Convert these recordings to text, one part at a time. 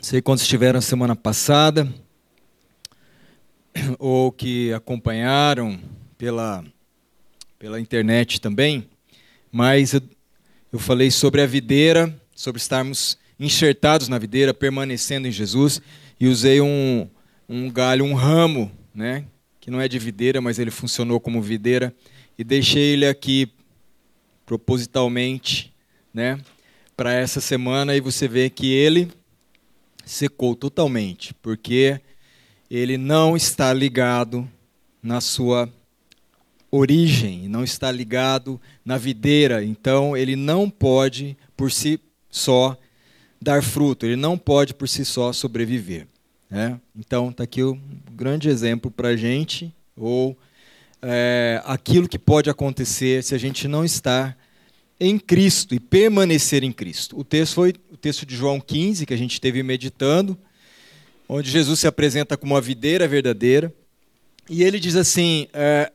sei quantos estiveram semana passada ou que acompanharam pela, pela internet também, mas eu, eu falei sobre a videira, sobre estarmos enxertados na videira, permanecendo em Jesus, e usei um, um galho, um ramo, né, que não é de videira, mas ele funcionou como videira, e deixei ele aqui propositalmente, né, para essa semana, e você vê que ele secou totalmente, porque ele não está ligado na sua origem, não está ligado na videira, então ele não pode por si só dar fruto, ele não pode por si só sobreviver. Né? Então está aqui um grande exemplo para a gente, ou é, aquilo que pode acontecer se a gente não está em Cristo e permanecer em Cristo. O texto foi o texto de João 15, que a gente esteve meditando, onde Jesus se apresenta como uma videira verdadeira. E ele diz assim: é,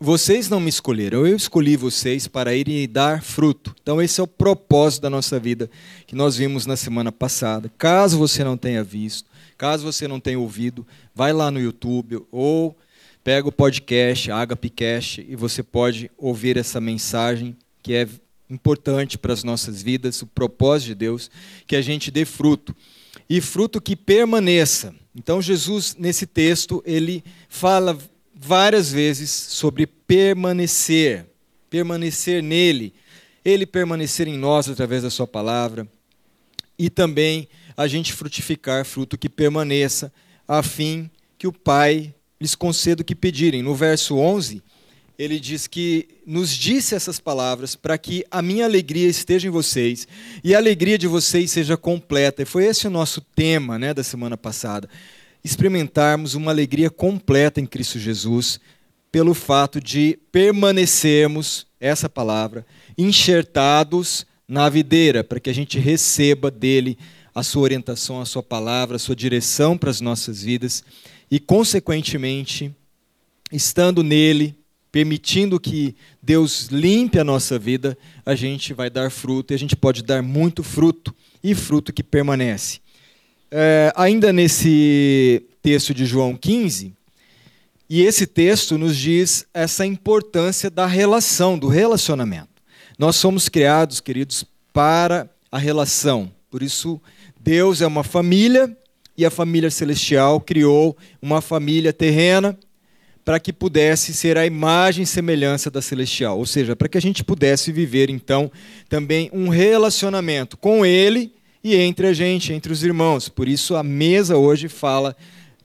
Vocês não me escolheram, eu escolhi vocês para irem dar fruto. Então, esse é o propósito da nossa vida, que nós vimos na semana passada. Caso você não tenha visto, caso você não tenha ouvido, vai lá no YouTube ou pega o podcast, Agapicast, e você pode ouvir essa mensagem que é importante para as nossas vidas, o propósito de Deus, que a gente dê fruto. E fruto que permaneça. Então Jesus nesse texto, ele fala várias vezes sobre permanecer, permanecer nele, ele permanecer em nós através da sua palavra e também a gente frutificar fruto que permaneça, a fim que o Pai lhes conceda o que pedirem. No verso 11, ele diz que nos disse essas palavras para que a minha alegria esteja em vocês e a alegria de vocês seja completa. E foi esse o nosso tema né, da semana passada. Experimentarmos uma alegria completa em Cristo Jesus, pelo fato de permanecermos, essa palavra, enxertados na videira, para que a gente receba dele a sua orientação, a sua palavra, a sua direção para as nossas vidas e, consequentemente, estando nele, permitindo que Deus limpe a nossa vida, a gente vai dar fruto e a gente pode dar muito fruto e fruto que permanece. É, ainda nesse texto de João 15, e esse texto nos diz essa importância da relação, do relacionamento. Nós somos criados, queridos, para a relação. Por isso, Deus é uma família e a família celestial criou uma família terrena para que pudesse ser a imagem e semelhança da celestial, ou seja, para que a gente pudesse viver então também um relacionamento com ele e entre a gente, entre os irmãos. Por isso a mesa hoje fala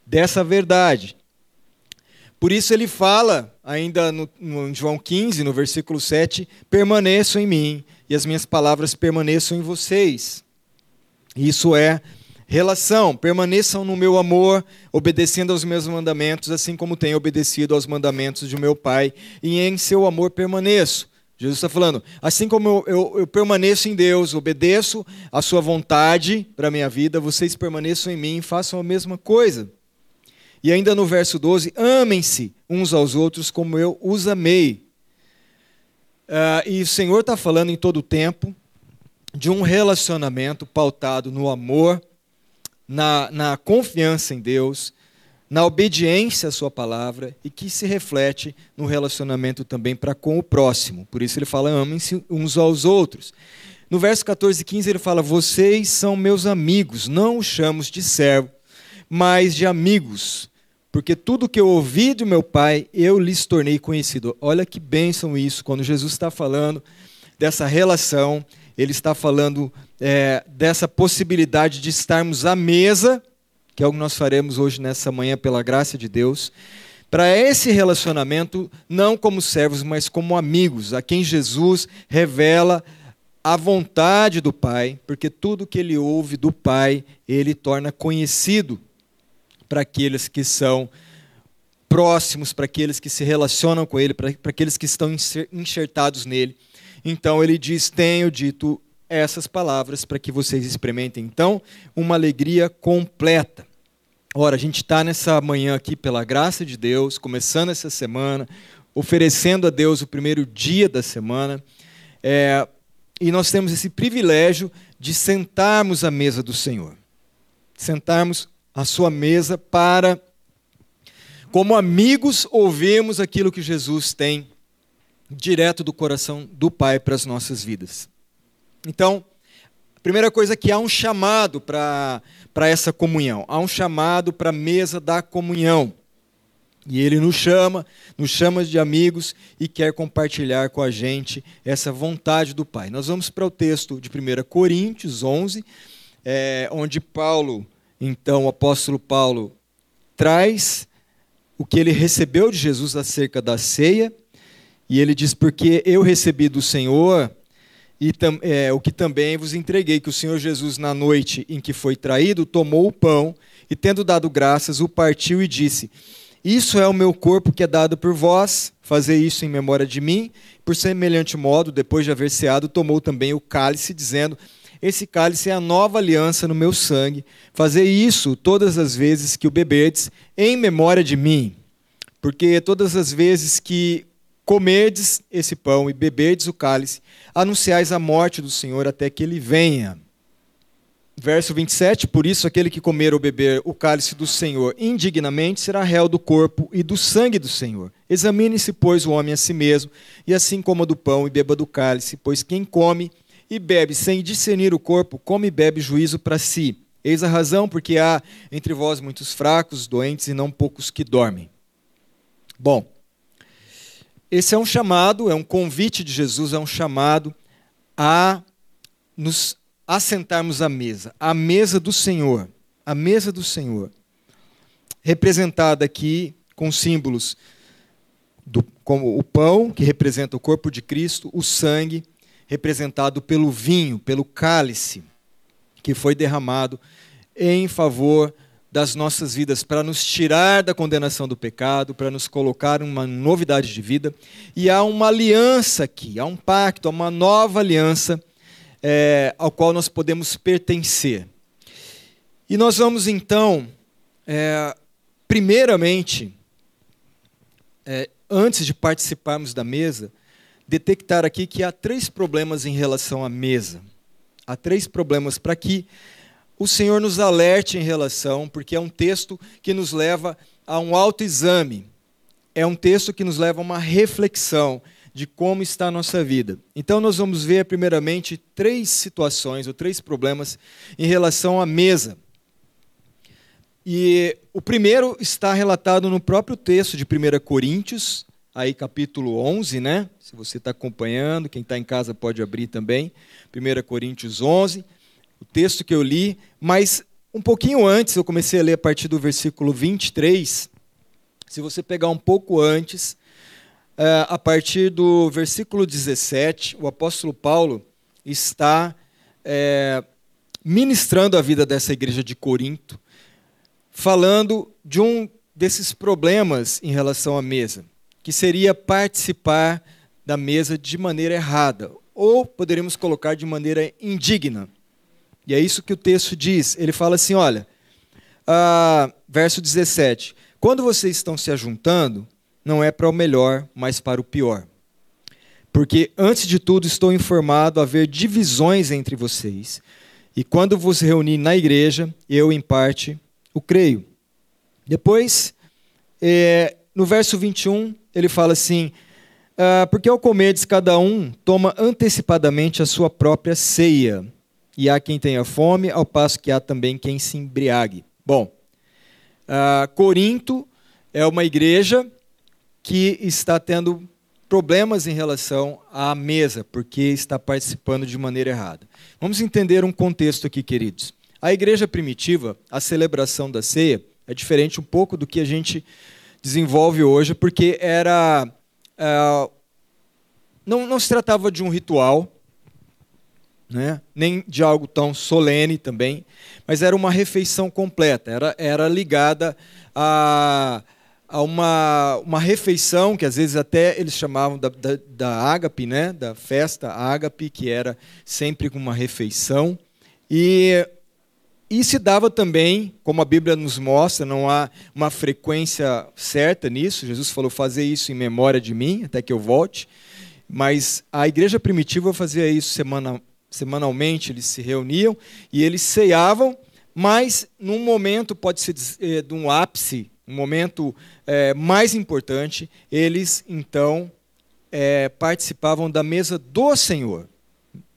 dessa verdade. Por isso ele fala, ainda no, no João 15, no versículo 7, permaneçam em mim e as minhas palavras permaneçam em vocês. Isso é Relação, permaneçam no meu amor, obedecendo aos meus mandamentos, assim como tenho obedecido aos mandamentos de meu Pai, e em seu amor permaneço. Jesus está falando, assim como eu, eu, eu, permaneço em Deus, obedeço a sua vontade para a minha vida, vocês permaneçam em mim e façam a mesma coisa. E ainda no verso 12, amem-se uns aos outros como eu os amei. Uh, e o Senhor está falando em todo o tempo de um relacionamento pautado no amor, na, na confiança em Deus, na obediência à Sua palavra e que se reflete no relacionamento também para com o próximo. Por isso ele fala: amem-se uns aos outros. No verso 14 e 15 ele fala: Vocês são meus amigos, não os chamos de servo, mas de amigos, porque tudo que eu ouvi do meu Pai eu lhes tornei conhecido. Olha que bênção isso, quando Jesus está falando dessa relação ele está falando é, dessa possibilidade de estarmos à mesa, que é o que nós faremos hoje nessa manhã, pela graça de Deus, para esse relacionamento, não como servos, mas como amigos, a quem Jesus revela a vontade do Pai, porque tudo que ele ouve do Pai, ele torna conhecido para aqueles que são próximos, para aqueles que se relacionam com ele, para aqueles que estão enxertados nele. Então ele diz: Tenho dito essas palavras para que vocês experimentem, então, uma alegria completa. Ora, a gente está nessa manhã aqui, pela graça de Deus, começando essa semana, oferecendo a Deus o primeiro dia da semana, é, e nós temos esse privilégio de sentarmos à mesa do Senhor. sentarmos à sua mesa para, como amigos, ouvirmos aquilo que Jesus tem direto do coração do Pai para as nossas vidas. Então, a primeira coisa é que há um chamado para essa comunhão, há um chamado para a mesa da comunhão. E ele nos chama, nos chama de amigos e quer compartilhar com a gente essa vontade do Pai. Nós vamos para o texto de 1 Coríntios 11, é, onde Paulo, então, o apóstolo Paulo, traz o que ele recebeu de Jesus acerca da ceia, e ele diz: Porque eu recebi do Senhor e é, o que também vos entreguei, que o Senhor Jesus, na noite em que foi traído, tomou o pão e, tendo dado graças, o partiu e disse isso é o meu corpo que é dado por vós, fazer isso em memória de mim. Por semelhante modo, depois de haver ceado, tomou também o cálice, dizendo: Esse cálice é a nova aliança no meu sangue. Fazer isso todas as vezes que o beberdes, em memória de mim. Porque todas as vezes que comerdes esse pão e beberdes o cálice, anunciais a morte do Senhor até que ele venha. Verso 27, por isso aquele que comer ou beber o cálice do Senhor indignamente será réu do corpo e do sangue do Senhor. Examine-se, pois, o homem a si mesmo, e assim coma do pão e beba do cálice, pois quem come e bebe sem discernir o corpo, come e bebe juízo para si. Eis a razão porque há entre vós muitos fracos, doentes e não poucos que dormem. Bom, esse é um chamado, é um convite de Jesus, é um chamado a nos assentarmos à mesa, à mesa do Senhor, a mesa do Senhor, representada aqui com símbolos do, como o pão, que representa o corpo de Cristo, o sangue, representado pelo vinho, pelo cálice, que foi derramado em favor das nossas vidas, para nos tirar da condenação do pecado, para nos colocar uma novidade de vida. E há uma aliança aqui, há um pacto, há uma nova aliança é, ao qual nós podemos pertencer. E nós vamos então, é, primeiramente, é, antes de participarmos da mesa, detectar aqui que há três problemas em relação à mesa. Há três problemas para que o Senhor nos alerte em relação, porque é um texto que nos leva a um autoexame, é um texto que nos leva a uma reflexão, de como está a nossa vida. Então, nós vamos ver, primeiramente, três situações ou três problemas em relação à mesa. E o primeiro está relatado no próprio texto de 1 Coríntios, aí capítulo 11, né? Se você está acompanhando, quem está em casa pode abrir também. 1 Coríntios 11, o texto que eu li, mas um pouquinho antes, eu comecei a ler a partir do versículo 23. Se você pegar um pouco antes, é, a partir do versículo 17, o apóstolo Paulo está é, ministrando a vida dessa igreja de Corinto, falando de um desses problemas em relação à mesa, que seria participar da mesa de maneira errada, ou poderíamos colocar de maneira indigna. E é isso que o texto diz. Ele fala assim: olha, ah, verso 17: quando vocês estão se ajuntando, não é para o melhor, mas para o pior. Porque, antes de tudo, estou informado haver divisões entre vocês. E quando vos reuni na igreja, eu, em parte, o creio. Depois, é, no verso 21, ele fala assim: ah, Porque ao comerdes, cada um toma antecipadamente a sua própria ceia. E há quem tenha fome, ao passo que há também quem se embriague. Bom, ah, Corinto é uma igreja que está tendo problemas em relação à mesa, porque está participando de maneira errada. Vamos entender um contexto aqui, queridos. A igreja primitiva, a celebração da ceia, é diferente um pouco do que a gente desenvolve hoje, porque era. Uh, não, não se tratava de um ritual, né? nem de algo tão solene também, mas era uma refeição completa, era, era ligada a a uma, uma refeição que às vezes até eles chamavam da, da, da ágape, né? da festa ágape, que era sempre uma refeição. E, e se dava também, como a Bíblia nos mostra, não há uma frequência certa nisso. Jesus falou: fazer isso em memória de mim, até que eu volte. Mas a igreja primitiva fazia isso semana, semanalmente, eles se reuniam e eles ceavam Mas, num momento, pode ser eh, de um ápice, um momento é, mais importante, eles então é, participavam da mesa do Senhor.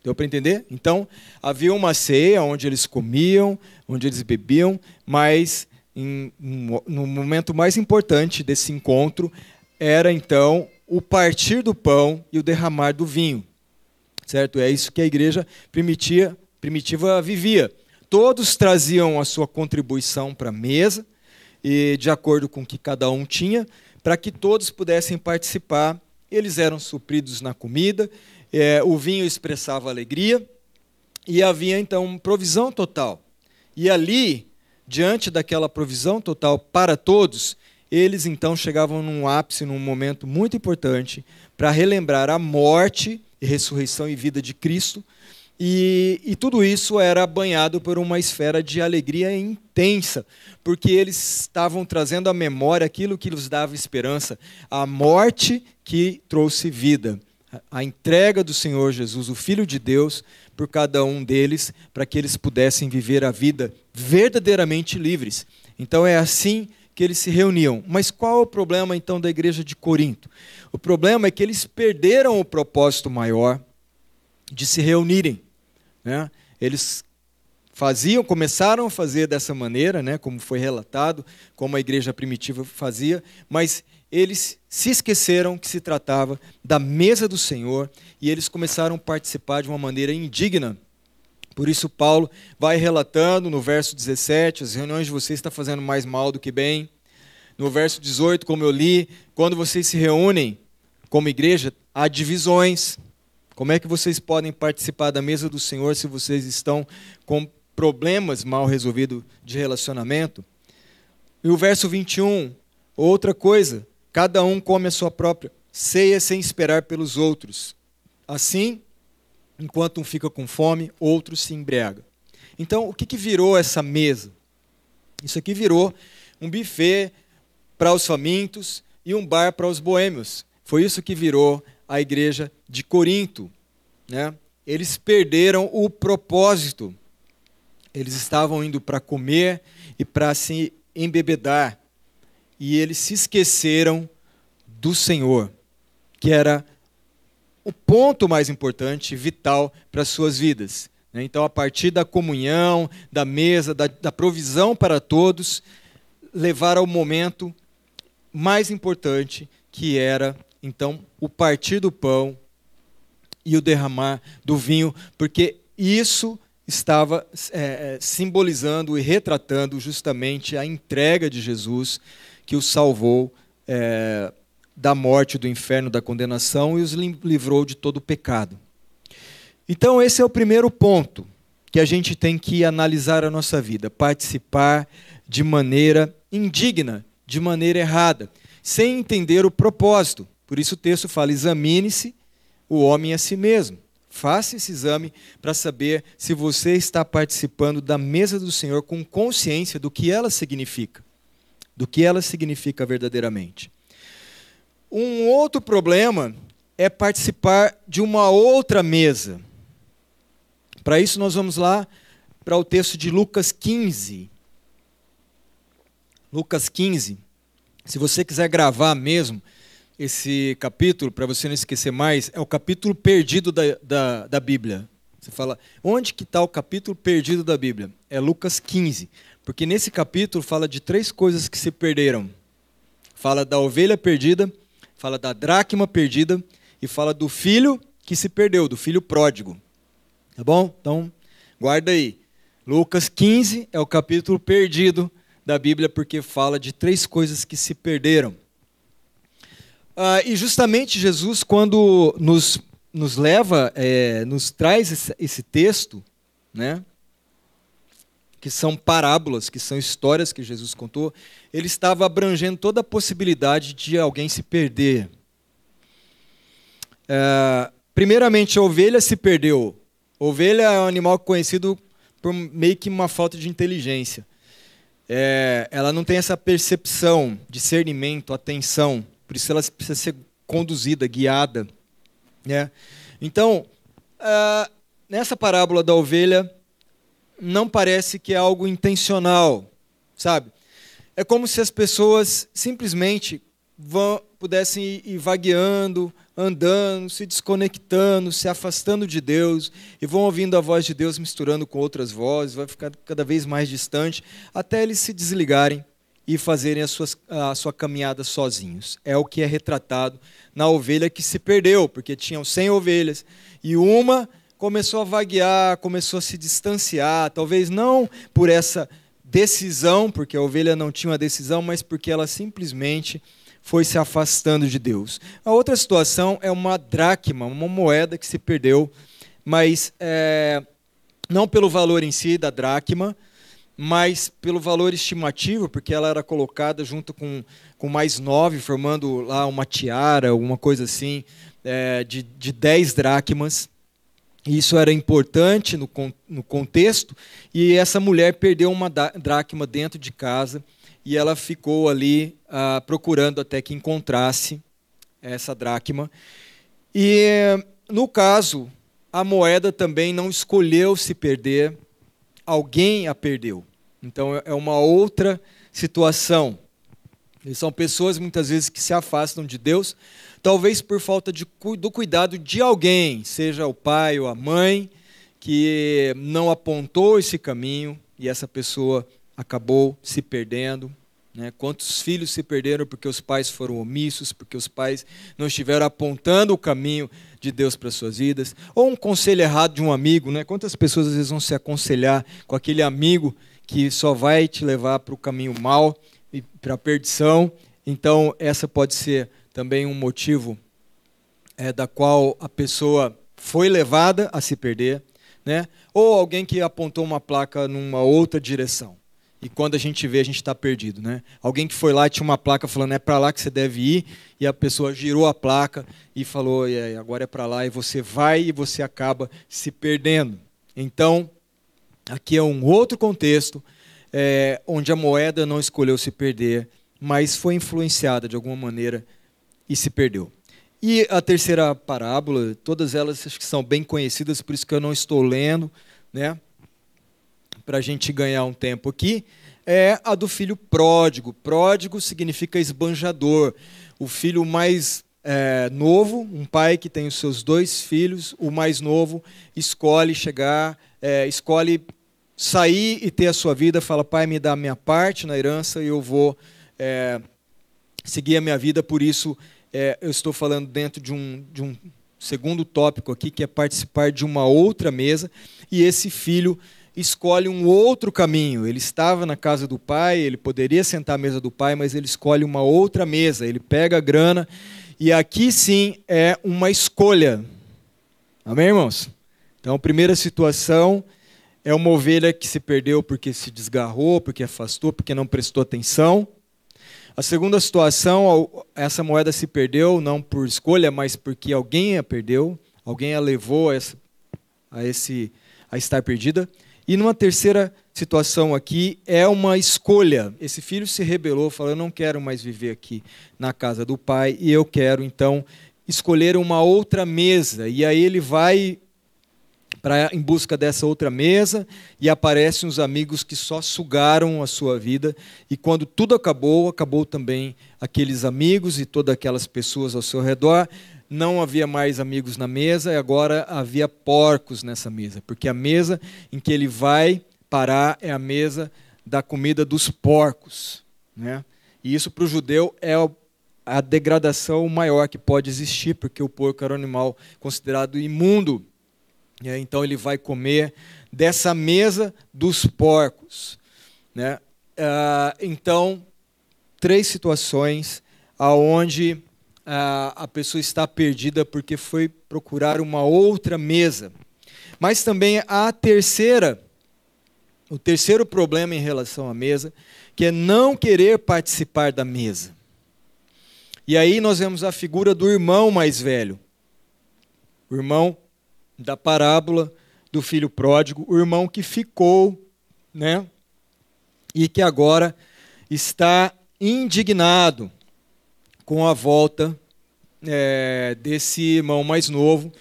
Deu para entender? Então, havia uma ceia onde eles comiam, onde eles bebiam, mas em, no momento mais importante desse encontro era então o partir do pão e o derramar do vinho. Certo? É isso que a igreja primitiva, primitiva vivia. Todos traziam a sua contribuição para a mesa, e de acordo com o que cada um tinha, para que todos pudessem participar. Eles eram supridos na comida, é, o vinho expressava alegria, e havia então provisão total. E ali, diante daquela provisão total para todos, eles então chegavam num ápice, num momento muito importante, para relembrar a morte e ressurreição e vida de Cristo. E, e, tudo isso era banhado por uma esfera de alegria intensa, porque eles estavam trazendo à memória aquilo que lhes dava esperança, a morte que trouxe vida, a entrega do Senhor Jesus, o Filho de Deus, por cada um deles, para que eles pudessem viver a vida verdadeiramente livres. Então é assim que eles se reuniam. Mas qual é o problema então da igreja de Corinto? O problema é que eles perderam o propósito maior de se reunirem. Né? Eles faziam, começaram a fazer dessa maneira, né, como foi relatado, como a igreja primitiva fazia, mas eles se esqueceram que se tratava da mesa do Senhor e eles começaram a participar de uma maneira indigna por isso, Paulo vai relatando no verso 17: as reuniões de vocês estão fazendo mais mal do que bem. No verso 18, como eu li, quando vocês se reúnem como igreja, há divisões. Como é que vocês podem participar da mesa do Senhor se vocês estão com problemas mal resolvidos de relacionamento? E o verso 21, outra coisa, cada um come a sua própria ceia sem esperar pelos outros. Assim, enquanto um fica com fome, outro se embriaga. Então, o que, que virou essa mesa? Isso aqui virou um buffet para os famintos e um bar para os boêmios. Foi isso que virou a igreja de Corinto. Né? Eles perderam o propósito. Eles estavam indo para comer e para se embebedar. E eles se esqueceram do Senhor, que era o ponto mais importante, vital para as suas vidas. Né? Então, a partir da comunhão, da mesa, da, da provisão para todos, levar ao momento mais importante, que era, então, o partir do pão e o derramar do vinho, porque isso estava é, é simbolizando e retratando justamente a entrega de Jesus que o salvou é, da morte, do inferno, da condenação e os livrou de todo o pecado. Então, esse é o primeiro ponto que a gente tem que analisar a nossa vida: participar de maneira indigna, de maneira errada, sem entender o propósito. Por isso o texto fala: examine-se o homem a si mesmo. Faça esse exame para saber se você está participando da mesa do Senhor com consciência do que ela significa, do que ela significa verdadeiramente. Um outro problema é participar de uma outra mesa. Para isso, nós vamos lá para o texto de Lucas 15. Lucas 15. Se você quiser gravar mesmo esse capítulo, para você não esquecer mais, é o capítulo perdido da, da, da Bíblia. Você fala, onde que está o capítulo perdido da Bíblia? É Lucas 15. Porque nesse capítulo fala de três coisas que se perderam. Fala da ovelha perdida, fala da dracma perdida e fala do filho que se perdeu, do filho pródigo. Tá bom? Então, guarda aí. Lucas 15 é o capítulo perdido da Bíblia porque fala de três coisas que se perderam. Ah, e justamente Jesus, quando nos, nos leva, é, nos traz esse, esse texto, né? Que são parábolas, que são histórias que Jesus contou, ele estava abrangendo toda a possibilidade de alguém se perder. É, primeiramente, a ovelha se perdeu. Ovelha é um animal conhecido por meio que uma falta de inteligência. É, ela não tem essa percepção, discernimento, atenção. Por isso ela precisa ser conduzida, guiada. Né? Então, uh, nessa parábola da ovelha, não parece que é algo intencional, sabe? É como se as pessoas simplesmente vão, pudessem ir, vagueando, andando, se desconectando, se afastando de Deus, e vão ouvindo a voz de Deus misturando com outras vozes, vai ficar cada vez mais distante, até eles se desligarem e fazerem a, suas, a sua caminhada sozinhos. É o que é retratado na ovelha que se perdeu, porque tinham 100 ovelhas, e uma começou a vaguear, começou a se distanciar, talvez não por essa decisão, porque a ovelha não tinha uma decisão, mas porque ela simplesmente foi se afastando de Deus. A outra situação é uma dracma, uma moeda que se perdeu, mas é, não pelo valor em si da dracma, mas pelo valor estimativo, porque ela era colocada junto com, com mais nove, formando lá uma tiara, alguma coisa assim, é, de, de dez dracmas. Isso era importante no, no contexto, e essa mulher perdeu uma dracma dentro de casa e ela ficou ali ah, procurando até que encontrasse essa dracma. E no caso, a moeda também não escolheu se perder, alguém a perdeu. Então é uma outra situação. E são pessoas muitas vezes que se afastam de Deus, talvez por falta de, do cuidado de alguém, seja o pai ou a mãe, que não apontou esse caminho e essa pessoa acabou se perdendo. Né? Quantos filhos se perderam porque os pais foram omissos, porque os pais não estiveram apontando o caminho de Deus para suas vidas? Ou um conselho errado de um amigo, né? Quantas pessoas às vezes vão se aconselhar com aquele amigo que só vai te levar para o caminho mal e para a perdição? Então, essa pode ser também um motivo é, da qual a pessoa foi levada a se perder, né? Ou alguém que apontou uma placa numa outra direção. E quando a gente vê, a gente está perdido, né? Alguém que foi lá e tinha uma placa falando é para lá que você deve ir, e a pessoa girou a placa e falou e agora é para lá, e você vai e você acaba se perdendo. Então, aqui é um outro contexto é, onde a moeda não escolheu se perder, mas foi influenciada de alguma maneira e se perdeu. E a terceira parábola, todas elas acho que são bem conhecidas, por isso que eu não estou lendo, né? para a gente ganhar um tempo aqui, é a do filho pródigo. Pródigo significa esbanjador. O filho mais é, novo, um pai que tem os seus dois filhos, o mais novo escolhe chegar, é, escolhe sair e ter a sua vida, fala, pai, me dá a minha parte na herança e eu vou é, seguir a minha vida, por isso é, eu estou falando dentro de um, de um segundo tópico aqui, que é participar de uma outra mesa, e esse filho escolhe um outro caminho. Ele estava na casa do pai, ele poderia sentar à mesa do pai, mas ele escolhe uma outra mesa. Ele pega a grana e aqui sim é uma escolha. Amém, irmãos? Então, a primeira situação é uma ovelha que se perdeu porque se desgarrou, porque afastou, porque não prestou atenção. A segunda situação, essa moeda se perdeu não por escolha, mas porque alguém a perdeu, alguém a levou a, essa, a, esse, a estar perdida. E numa terceira situação aqui é uma escolha. Esse filho se rebelou, falou: Eu não quero mais viver aqui na casa do pai, e eu quero então escolher uma outra mesa. E aí ele vai em busca dessa outra mesa e aparecem os amigos que só sugaram a sua vida e quando tudo acabou acabou também aqueles amigos e todas aquelas pessoas ao seu redor não havia mais amigos na mesa e agora havia porcos nessa mesa, porque a mesa em que ele vai parar é a mesa da comida dos porcos. Né? E isso para o judeu é a degradação maior que pode existir, porque o porco era um animal considerado imundo. Aí, então ele vai comer dessa mesa dos porcos. Né? Ah, então, três situações aonde a pessoa está perdida porque foi procurar uma outra mesa. Mas também a terceira, o terceiro problema em relação à mesa, que é não querer participar da mesa. E aí nós vemos a figura do irmão mais velho, o irmão da parábola do filho pródigo, o irmão que ficou, né? E que agora está indignado com a volta é, desse irmão mais novo.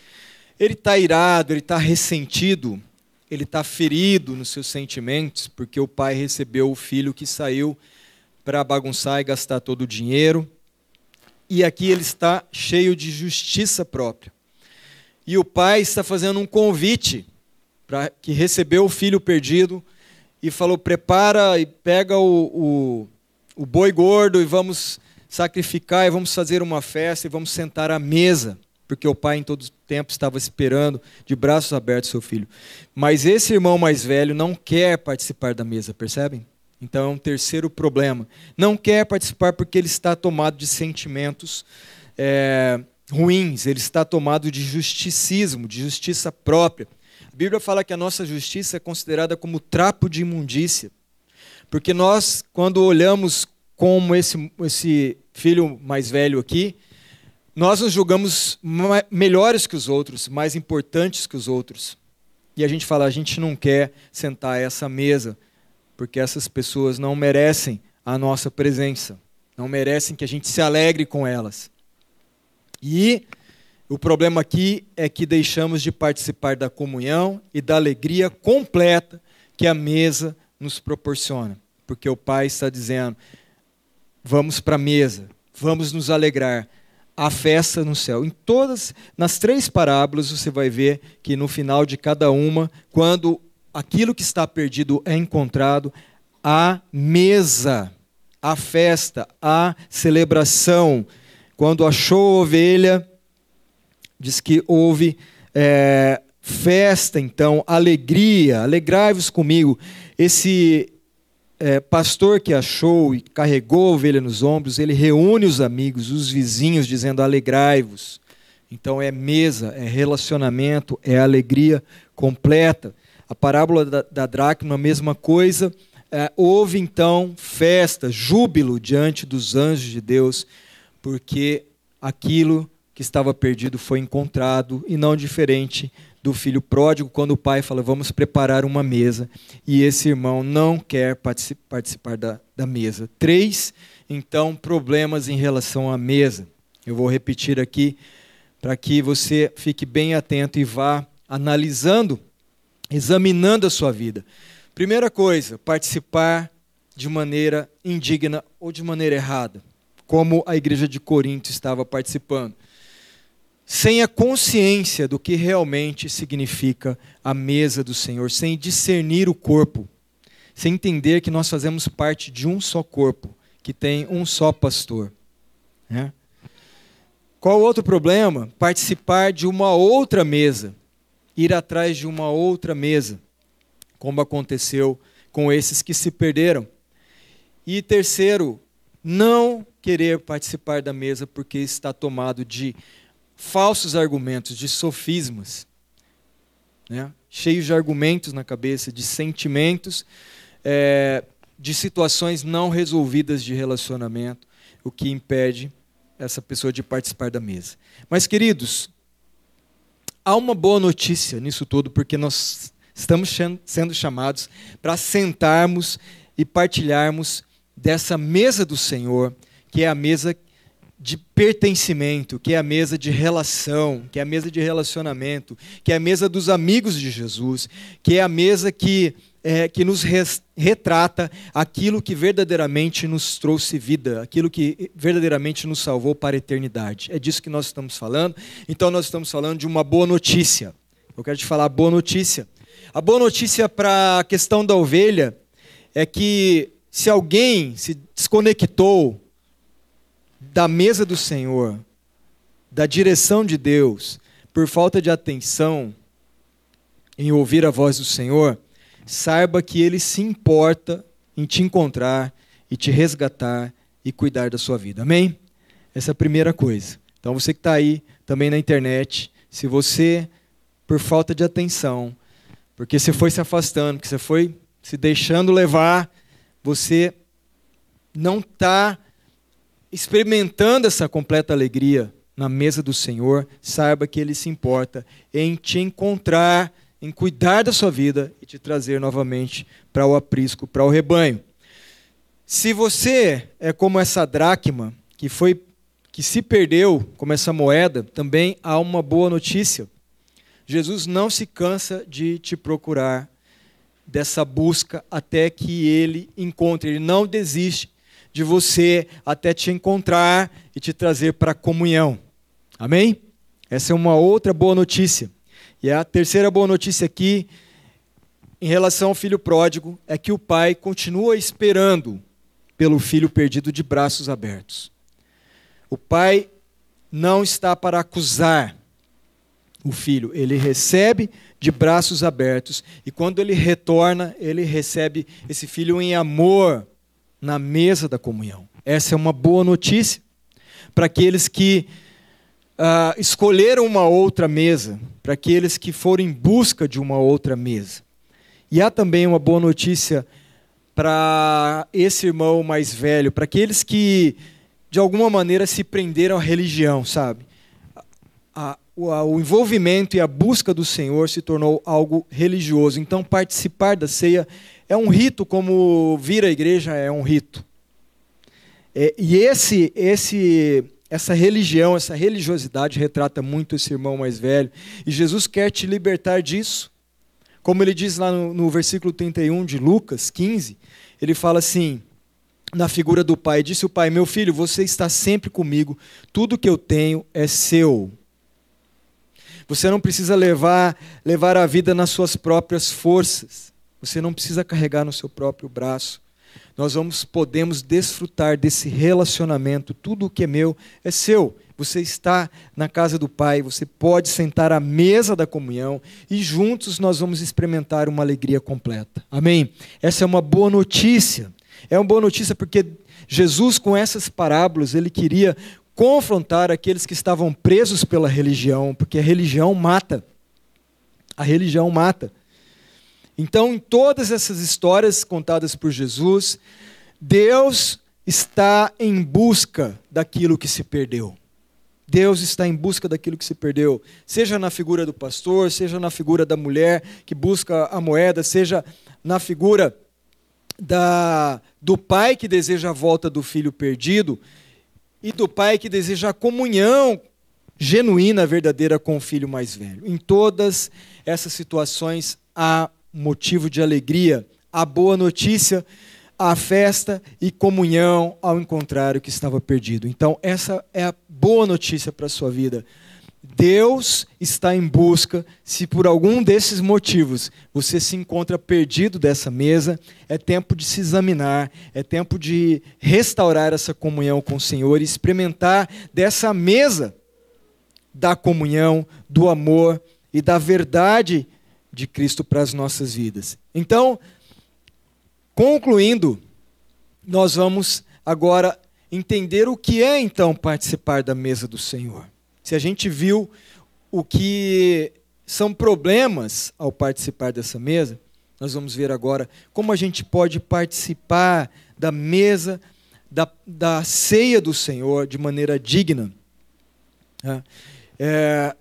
Ele está irado, ele está ressentido ele está ferido nos seus sentimentos, porque o pai recebeu o filho que saiu para bagunçar e gastar todo o dinheiro. E aqui ele está cheio de justiça própria. E o pai está fazendo um convite para que recebeu o filho perdido e falou: prepara e pega o, o, o boi gordo e vamos sacrificar e vamos fazer uma festa e vamos sentar à mesa porque o pai em todo tempo estava esperando de braços abertos seu filho. Mas esse irmão mais velho não quer participar da mesa, percebem? Então é um terceiro problema. Não quer participar porque ele está tomado de sentimentos é, ruins, ele está tomado de justicismo, de justiça própria. A Bíblia fala que a nossa justiça é considerada como trapo de imundícia. Porque nós, quando olhamos como esse, esse filho mais velho aqui, nós nos julgamos melhores que os outros, mais importantes que os outros. E a gente fala, a gente não quer sentar a essa mesa, porque essas pessoas não merecem a nossa presença, não merecem que a gente se alegre com elas. E o problema aqui é que deixamos de participar da comunhão e da alegria completa que a mesa nos proporciona, porque o Pai está dizendo: vamos para a mesa, vamos nos alegrar, a festa no céu. Em todas, nas três parábolas, você vai ver que no final de cada uma, quando aquilo que está perdido é encontrado, a mesa, a festa, a celebração. Quando achou a ovelha, diz que houve é, festa, então, alegria, alegrai-vos comigo. Esse é, pastor que achou e carregou a ovelha nos ombros, ele reúne os amigos, os vizinhos, dizendo: alegrai-vos. Então é mesa, é relacionamento, é alegria completa. A parábola da, da dracma, a mesma coisa. É, houve então festa, júbilo diante dos anjos de Deus, porque aquilo que estava perdido foi encontrado, e não diferente do filho pródigo, quando o pai fala, vamos preparar uma mesa, e esse irmão não quer participar da, da mesa. Três, então, problemas em relação à mesa. Eu vou repetir aqui para que você fique bem atento e vá analisando, examinando a sua vida. Primeira coisa, participar de maneira indigna ou de maneira errada, como a igreja de Corinto estava participando sem a consciência do que realmente significa a mesa do Senhor, sem discernir o corpo, sem entender que nós fazemos parte de um só corpo, que tem um só pastor. Né? Qual outro problema? Participar de uma outra mesa, ir atrás de uma outra mesa, como aconteceu com esses que se perderam. E terceiro, não querer participar da mesa porque está tomado de falsos argumentos, de sofismas, né? cheios de argumentos na cabeça, de sentimentos, é, de situações não resolvidas de relacionamento, o que impede essa pessoa de participar da mesa. Mas, queridos, há uma boa notícia nisso tudo, porque nós estamos sendo chamados para sentarmos e partilharmos dessa mesa do Senhor, que é a mesa de pertencimento, que é a mesa de relação, que é a mesa de relacionamento, que é a mesa dos amigos de Jesus, que é a mesa que, é, que nos res, retrata aquilo que verdadeiramente nos trouxe vida, aquilo que verdadeiramente nos salvou para a eternidade. É disso que nós estamos falando. Então, nós estamos falando de uma boa notícia. Eu quero te falar a boa notícia. A boa notícia para a questão da ovelha é que se alguém se desconectou da mesa do Senhor, da direção de Deus, por falta de atenção em ouvir a voz do Senhor, saiba que Ele se importa em te encontrar e te resgatar e cuidar da sua vida. Amém? Essa é a primeira coisa. Então você que está aí também na internet, se você, por falta de atenção, porque você foi se afastando, porque você foi se deixando levar, você não está experimentando essa completa alegria na mesa do Senhor, saiba que Ele se importa em te encontrar, em cuidar da sua vida e te trazer novamente para o aprisco, para o rebanho. Se você é como essa dracma que foi que se perdeu, como essa moeda, também há uma boa notícia. Jesus não se cansa de te procurar, dessa busca até que ele encontre. Ele não desiste de você até te encontrar e te trazer para a comunhão. Amém? Essa é uma outra boa notícia. E a terceira boa notícia aqui, em relação ao filho pródigo, é que o pai continua esperando pelo filho perdido de braços abertos. O pai não está para acusar o filho, ele recebe de braços abertos e quando ele retorna, ele recebe esse filho em amor na mesa da comunhão. Essa é uma boa notícia para aqueles que uh, escolheram uma outra mesa, para aqueles que foram em busca de uma outra mesa. E há também uma boa notícia para esse irmão mais velho, para aqueles que de alguma maneira se prenderam à religião, sabe? A, o, envolvimento e a busca do Senhor se tornou algo religioso. Então, participar da ceia é um rito, como vir à igreja é um rito. É, e esse, esse essa religião, essa religiosidade retrata muito esse irmão mais velho. E Jesus quer te libertar disso. Como ele diz lá no, no versículo 31 de Lucas 15, ele fala assim: na figura do pai, disse o pai: Meu filho, você está sempre comigo, tudo que eu tenho é seu. Você não precisa levar, levar a vida nas suas próprias forças. Você não precisa carregar no seu próprio braço nós vamos podemos desfrutar desse relacionamento. Tudo o que é meu é seu. Você está na casa do Pai, você pode sentar à mesa da comunhão e juntos nós vamos experimentar uma alegria completa. Amém? Essa é uma boa notícia. É uma boa notícia porque Jesus, com essas parábolas, ele queria confrontar aqueles que estavam presos pela religião, porque a religião mata. A religião mata. Então, em todas essas histórias contadas por Jesus, Deus está em busca daquilo que se perdeu. Deus está em busca daquilo que se perdeu, seja na figura do pastor, seja na figura da mulher que busca a moeda, seja na figura da, do pai que deseja a volta do filho perdido e do pai que deseja a comunhão genuína, verdadeira com o filho mais velho. Em todas essas situações há motivo de alegria, a boa notícia, a festa e comunhão ao encontrar o que estava perdido. Então, essa é a boa notícia para a sua vida. Deus está em busca, se por algum desses motivos você se encontra perdido dessa mesa, é tempo de se examinar, é tempo de restaurar essa comunhão com o Senhor e experimentar dessa mesa da comunhão, do amor e da verdade de Cristo para as nossas vidas. Então, concluindo, nós vamos agora entender o que é então participar da mesa do Senhor. Se a gente viu o que são problemas ao participar dessa mesa, nós vamos ver agora como a gente pode participar da mesa, da, da ceia do Senhor de maneira digna. É,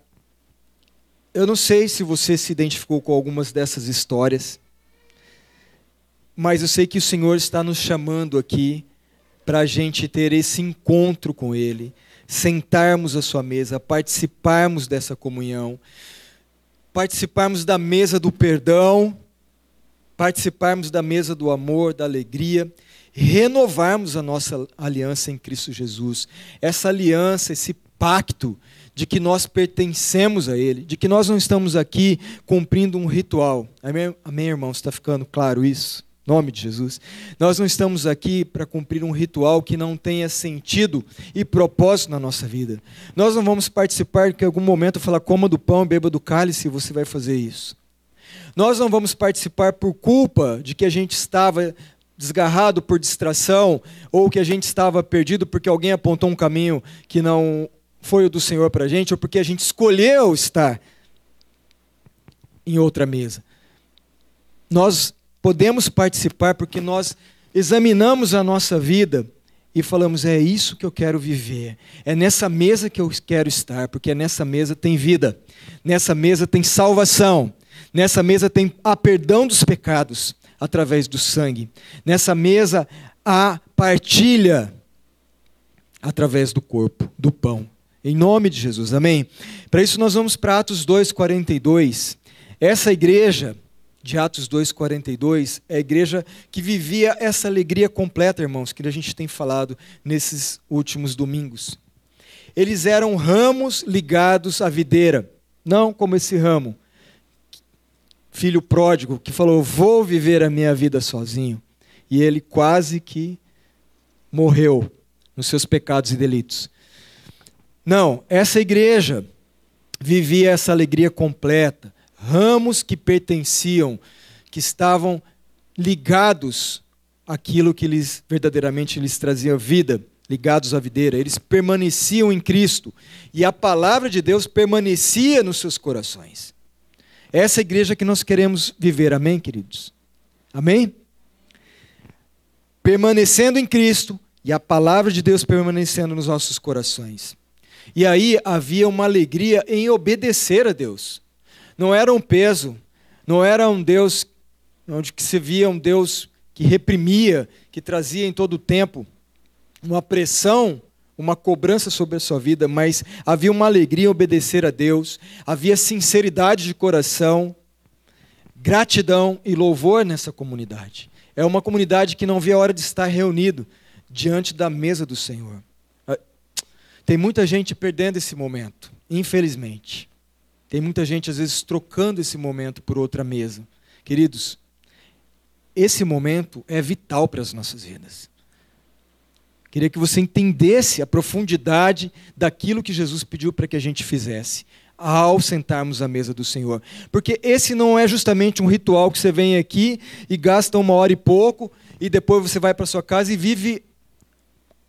eu não sei se você se identificou com algumas dessas histórias, mas eu sei que o Senhor está nos chamando aqui para a gente ter esse encontro com Ele, sentarmos à sua mesa, participarmos dessa comunhão, participarmos da mesa do perdão, participarmos da mesa do amor, da alegria, renovarmos a nossa aliança em Cristo Jesus. Essa aliança, esse pacto de que nós pertencemos a Ele, de que nós não estamos aqui cumprindo um ritual. Amém, Amém irmãos? Está ficando claro isso? Nome de Jesus. Nós não estamos aqui para cumprir um ritual que não tenha sentido e propósito na nossa vida. Nós não vamos participar que em algum momento falar coma do pão, beba do cálice, você vai fazer isso. Nós não vamos participar por culpa de que a gente estava desgarrado por distração ou que a gente estava perdido porque alguém apontou um caminho que não foi o do Senhor para a gente, ou porque a gente escolheu estar em outra mesa. Nós podemos participar porque nós examinamos a nossa vida e falamos: é isso que eu quero viver, é nessa mesa que eu quero estar, porque nessa mesa tem vida, nessa mesa tem salvação, nessa mesa tem a perdão dos pecados através do sangue, nessa mesa há partilha através do corpo, do pão. Em nome de Jesus, amém? Para isso nós vamos para Atos 2,42. Essa igreja de Atos 2,42 é a igreja que vivia essa alegria completa, irmãos, que a gente tem falado nesses últimos domingos. Eles eram ramos ligados à videira, não como esse ramo, filho pródigo, que falou: Vou viver a minha vida sozinho. E ele quase que morreu nos seus pecados e delitos. Não, essa igreja vivia essa alegria completa. Ramos que pertenciam, que estavam ligados àquilo que lhes verdadeiramente lhes trazia vida, ligados à videira. Eles permaneciam em Cristo e a palavra de Deus permanecia nos seus corações. Essa é a igreja que nós queremos viver, amém, queridos? Amém? Permanecendo em Cristo e a palavra de Deus permanecendo nos nossos corações. E aí havia uma alegria em obedecer a Deus. Não era um peso, não era um Deus onde que se via um Deus que reprimia, que trazia em todo o tempo uma pressão, uma cobrança sobre a sua vida, mas havia uma alegria em obedecer a Deus, havia sinceridade de coração, gratidão e louvor nessa comunidade. É uma comunidade que não vê a hora de estar reunido diante da mesa do Senhor. Tem muita gente perdendo esse momento, infelizmente. Tem muita gente, às vezes, trocando esse momento por outra mesa. Queridos, esse momento é vital para as nossas vidas. Queria que você entendesse a profundidade daquilo que Jesus pediu para que a gente fizesse ao sentarmos à mesa do Senhor. Porque esse não é justamente um ritual que você vem aqui e gasta uma hora e pouco e depois você vai para sua casa e vive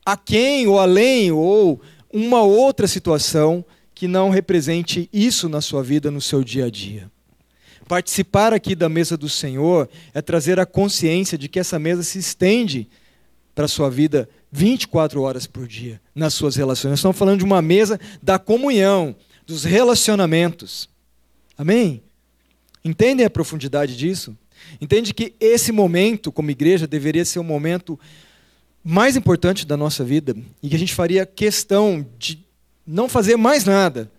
aquém ou além ou uma outra situação que não represente isso na sua vida, no seu dia a dia. Participar aqui da mesa do Senhor é trazer a consciência de que essa mesa se estende para a sua vida 24 horas por dia, nas suas relações. Nós estamos falando de uma mesa da comunhão, dos relacionamentos. Amém? Entendem a profundidade disso? Entende que esse momento, como igreja, deveria ser o momento mais importante da nossa vida e que a gente faria questão de não fazer mais nada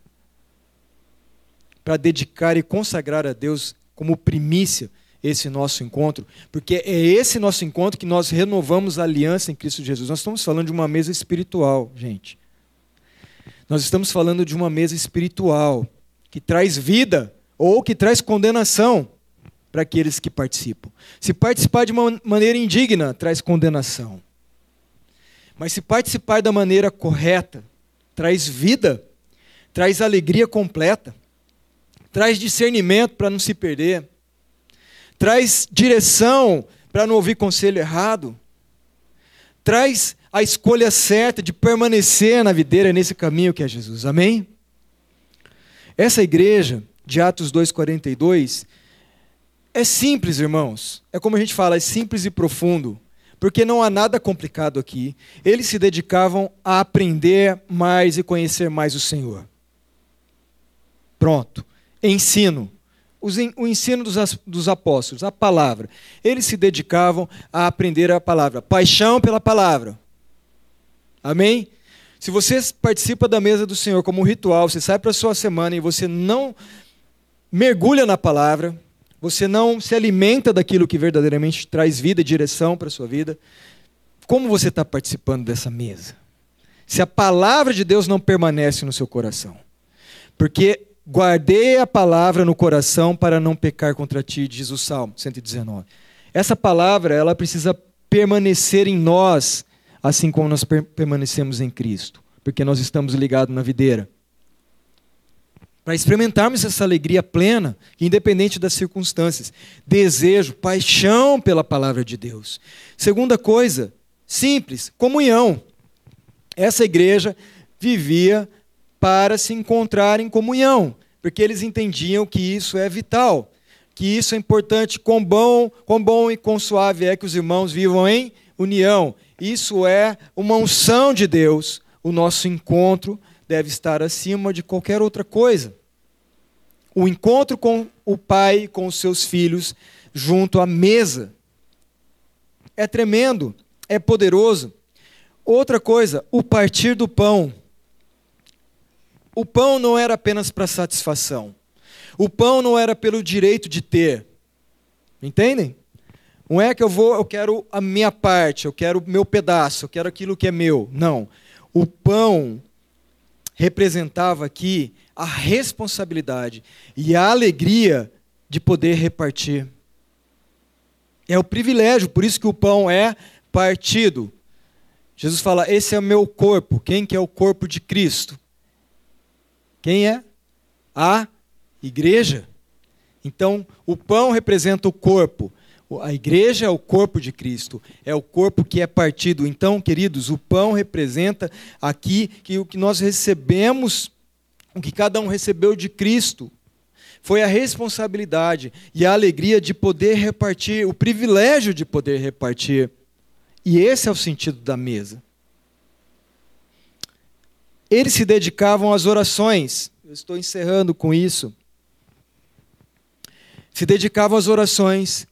para dedicar e consagrar a Deus como primícia esse nosso encontro, porque é esse nosso encontro que nós renovamos a aliança em Cristo Jesus. Nós estamos falando de uma mesa espiritual, gente. Nós estamos falando de uma mesa espiritual que traz vida ou que traz condenação para aqueles que participam. Se participar de uma maneira indigna, traz condenação. Mas se participar da maneira correta, traz vida, traz alegria completa, traz discernimento para não se perder, traz direção para não ouvir conselho errado, traz a escolha certa de permanecer na videira nesse caminho que é Jesus. Amém? Essa igreja de Atos 2:42 é simples, irmãos. É como a gente fala, é simples e profundo porque não há nada complicado aqui. Eles se dedicavam a aprender mais e conhecer mais o Senhor. Pronto. Ensino. O ensino dos apóstolos, a palavra. Eles se dedicavam a aprender a palavra. Paixão pela palavra. Amém? Se você participa da mesa do Senhor como um ritual, você sai para a sua semana e você não mergulha na palavra, você não se alimenta daquilo que verdadeiramente traz vida e direção para a sua vida, como você está participando dessa mesa? Se a palavra de Deus não permanece no seu coração. Porque guardei a palavra no coração para não pecar contra ti, diz o Salmo 119. Essa palavra, ela precisa permanecer em nós, assim como nós permanecemos em Cristo, porque nós estamos ligados na videira para experimentarmos essa alegria plena, independente das circunstâncias. Desejo, paixão pela palavra de Deus. Segunda coisa, simples, comunhão. Essa igreja vivia para se encontrar em comunhão, porque eles entendiam que isso é vital, que isso é importante. Quão bom, quão bom e quão suave é que os irmãos vivam em união. Isso é uma unção de Deus. O nosso encontro deve estar acima de qualquer outra coisa o encontro com o pai, com os seus filhos, junto à mesa. É tremendo, é poderoso. Outra coisa, o partir do pão. o pão não era apenas para satisfação. O pão não era pelo direito de ter. Entendem? Não é que eu vou, eu quero a minha parte, eu quero o meu pedaço, eu quero aquilo que é meu. Não. O pão representava aqui a responsabilidade e a alegria de poder repartir. É o privilégio, por isso que o pão é partido. Jesus fala: Esse é o meu corpo. Quem que é o corpo de Cristo? Quem é? A igreja. Então, o pão representa o corpo. A igreja é o corpo de Cristo, é o corpo que é partido. Então, queridos, o pão representa aqui que o que nós recebemos, o que cada um recebeu de Cristo, foi a responsabilidade e a alegria de poder repartir, o privilégio de poder repartir. E esse é o sentido da mesa. Eles se dedicavam às orações. Eu estou encerrando com isso. Se dedicavam às orações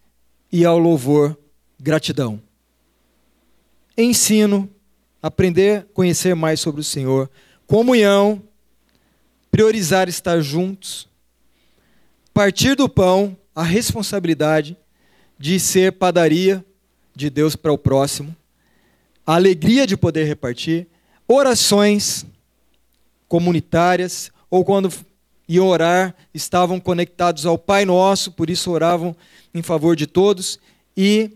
e ao louvor, gratidão. Ensino, aprender conhecer mais sobre o Senhor, comunhão, priorizar estar juntos, partir do pão, a responsabilidade de ser padaria de Deus para o próximo, a alegria de poder repartir, orações, comunitárias, ou quando iam orar, estavam conectados ao Pai Nosso, por isso oravam em favor de todos, e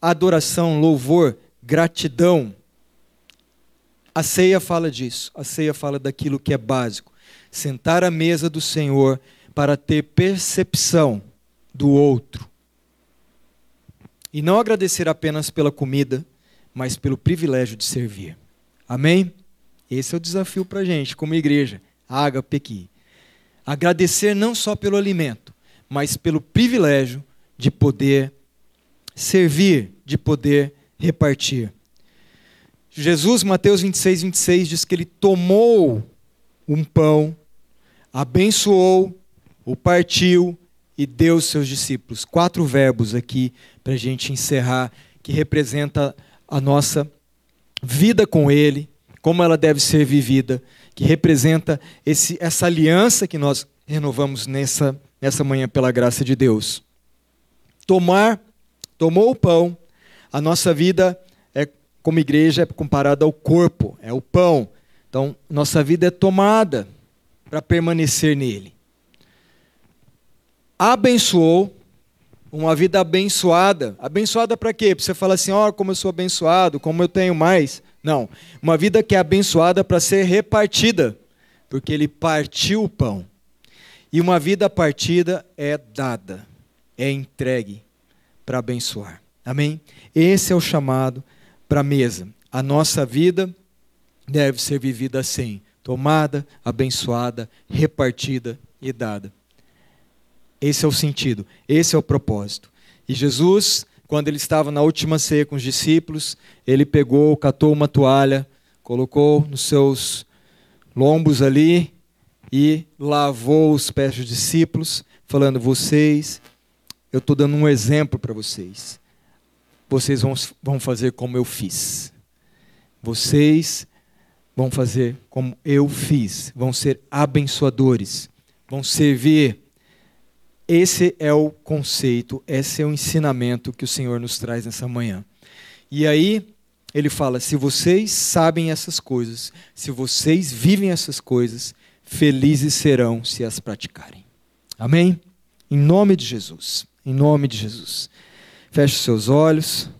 adoração, louvor, gratidão. A ceia fala disso, a ceia fala daquilo que é básico. Sentar à mesa do Senhor para ter percepção do outro. E não agradecer apenas pela comida, mas pelo privilégio de servir. Amém? Esse é o desafio para a gente, como igreja, Ágape aqui. Agradecer não só pelo alimento, mas pelo privilégio de poder servir, de poder repartir. Jesus, Mateus 26, 26, diz que ele tomou um pão, abençoou, o partiu e deu aos seus discípulos. Quatro verbos aqui para a gente encerrar, que representa a nossa vida com Ele, como ela deve ser vivida, que representa esse, essa aliança que nós renovamos nessa, nessa manhã pela graça de Deus. Tomar, tomou o pão, a nossa vida é como igreja é comparada ao corpo, é o pão. Então, nossa vida é tomada para permanecer nele. Abençoou, uma vida abençoada. Abençoada para quê? Para você falar assim, ó, oh, como eu sou abençoado, como eu tenho mais. Não. Uma vida que é abençoada para ser repartida, porque ele partiu o pão. E uma vida partida é dada, é entregue para abençoar. Amém? Esse é o chamado para a mesa. A nossa vida deve ser vivida assim: tomada, abençoada, repartida e dada. Esse é o sentido, esse é o propósito. E Jesus, quando ele estava na última ceia com os discípulos, ele pegou, catou uma toalha, colocou nos seus lombos ali e lavou os pés dos discípulos, falando: Vocês, eu estou dando um exemplo para vocês. Vocês vão, vão fazer como eu fiz. Vocês vão fazer como eu fiz. Vão ser abençoadores. Vão servir esse é o conceito, esse é o ensinamento que o Senhor nos traz nessa manhã. E aí, ele fala: se vocês sabem essas coisas, se vocês vivem essas coisas, felizes serão se as praticarem. Amém? Em nome de Jesus. Em nome de Jesus. Feche seus olhos.